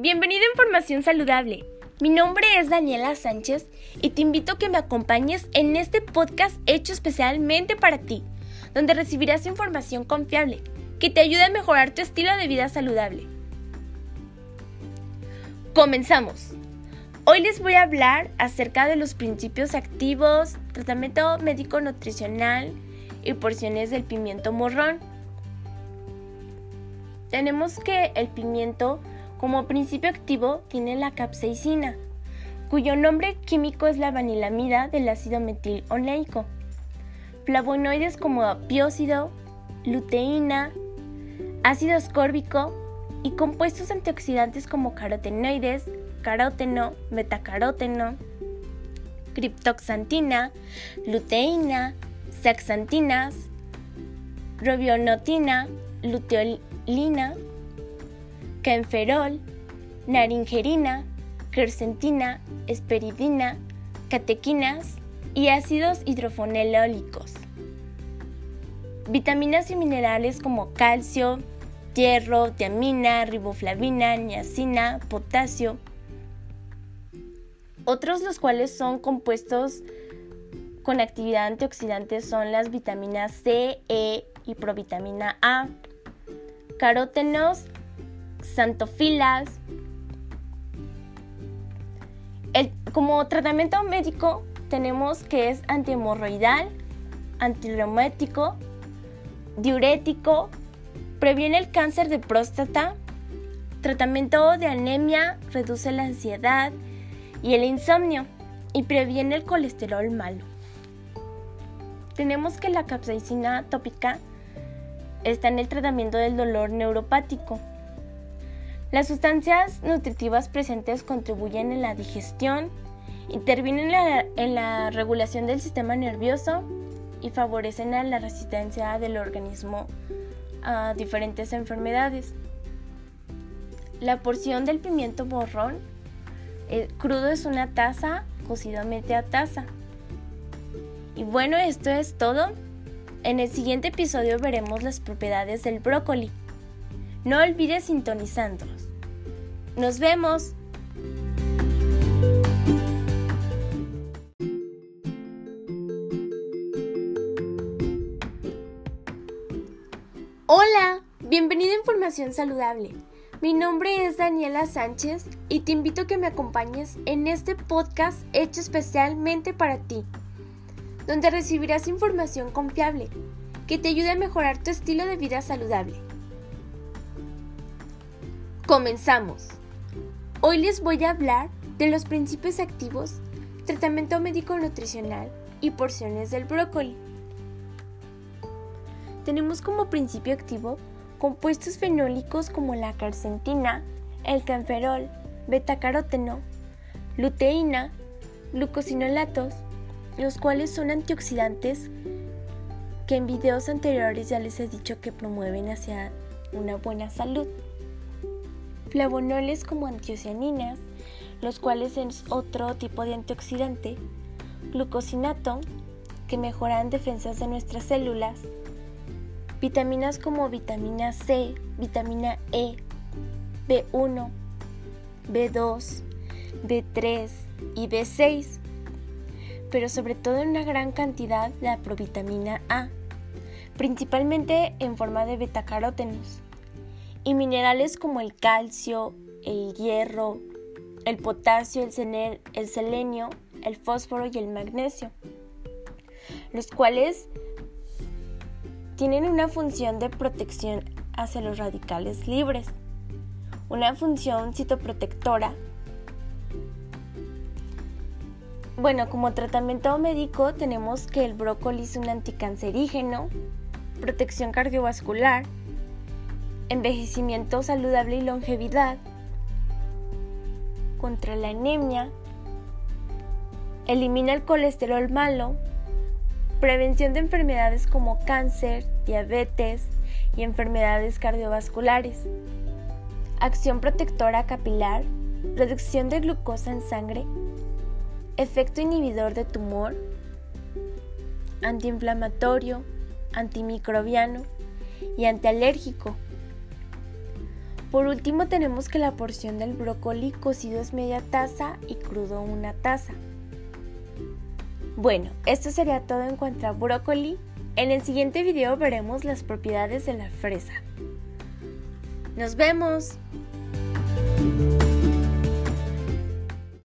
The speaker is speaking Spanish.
bienvenido a Información Saludable. Mi nombre es Daniela Sánchez y te invito a que me acompañes en este podcast hecho especialmente para ti, donde recibirás información confiable que te ayude a mejorar tu estilo de vida saludable. Comenzamos. Hoy les voy a hablar acerca de los principios activos, tratamiento médico nutricional y porciones del pimiento morrón. Tenemos que el pimiento como principio activo tiene la capsaicina, cuyo nombre químico es la vanilamida del ácido metil oleico. Flavonoides como piócido, luteína, ácido ascórbico y compuestos antioxidantes como carotenoides, caróteno, betacaróteno, criptoxantina, luteína, saxantinas, robionotina, luteolina, canferol, naringerina, quercetina, esperidina, catequinas y ácidos hidrofonelólicos. Vitaminas y minerales como calcio, hierro, tiamina, riboflavina, niacina, potasio. Otros los cuales son compuestos con actividad antioxidante son las vitaminas C, E y provitamina A, carótenos, santofilas. como tratamiento médico tenemos que es antihemorroidal, antirreumático, diurético, previene el cáncer de próstata, tratamiento de anemia, reduce la ansiedad y el insomnio y previene el colesterol malo. Tenemos que la capsaicina tópica está en el tratamiento del dolor neuropático las sustancias nutritivas presentes contribuyen en la digestión, intervienen en la, regulación del sistema nervioso y favorecen la resistencia del organismo a diferentes enfermedades. La porción del pimiento borrón eh, crudo es una taza, cocido media taza. Y bueno, esto es todo. En el siguiente episodio veremos las propiedades del brócoli. No olvides sintonizándonos. Nos vemos. Hola, bienvenido a Información Saludable. Mi nombre es Daniela Sánchez y te invito a que me acompañes en este podcast hecho especialmente para ti, donde recibirás información confiable que te ayude a mejorar tu estilo de vida saludable. Comenzamos. Hoy les voy a hablar de los principios activos, tratamiento médico nutricional y porciones del brócoli. Tenemos como principio activo compuestos fenólicos como la carcentina, el canferol, betacaroteno, luteína, glucosinolatos, los cuales son antioxidantes que en videos anteriores ya les he dicho que promueven hacia una buena salud flavonoles como antiocianinas, los cuales es otro tipo de antioxidante, glucosinato, que mejoran defensas de nuestras células, vitaminas como vitamina C, vitamina E, B1, B2, B3 y B6, pero sobre todo en una gran cantidad la provitamina A, principalmente en forma de betacarótenos y minerales como el calcio, el hierro, el potasio, el, el selenio, el fósforo y el magnesio, los cuales tienen una función de protección hacia los radicales libres, una función citoprotectora. Bueno, como tratamiento médico tenemos que el brócoli es un anticancerígeno, protección cardiovascular, envejecimiento saludable y longevidad, contra la anemia, elimina el colesterol malo, prevención de enfermedades como cáncer, diabetes y enfermedades cardiovasculares, acción protectora capilar, reducción de glucosa en sangre, efecto inhibidor de tumor, antiinflamatorio, antimicrobiano y antialérgico Por último tenemos que la porción del brócoli cocido es media taza y crudo una taza. Bueno, esto sería todo en cuanto a brócoli. En el siguiente video veremos las propiedades de la fresa. ¡Nos vemos!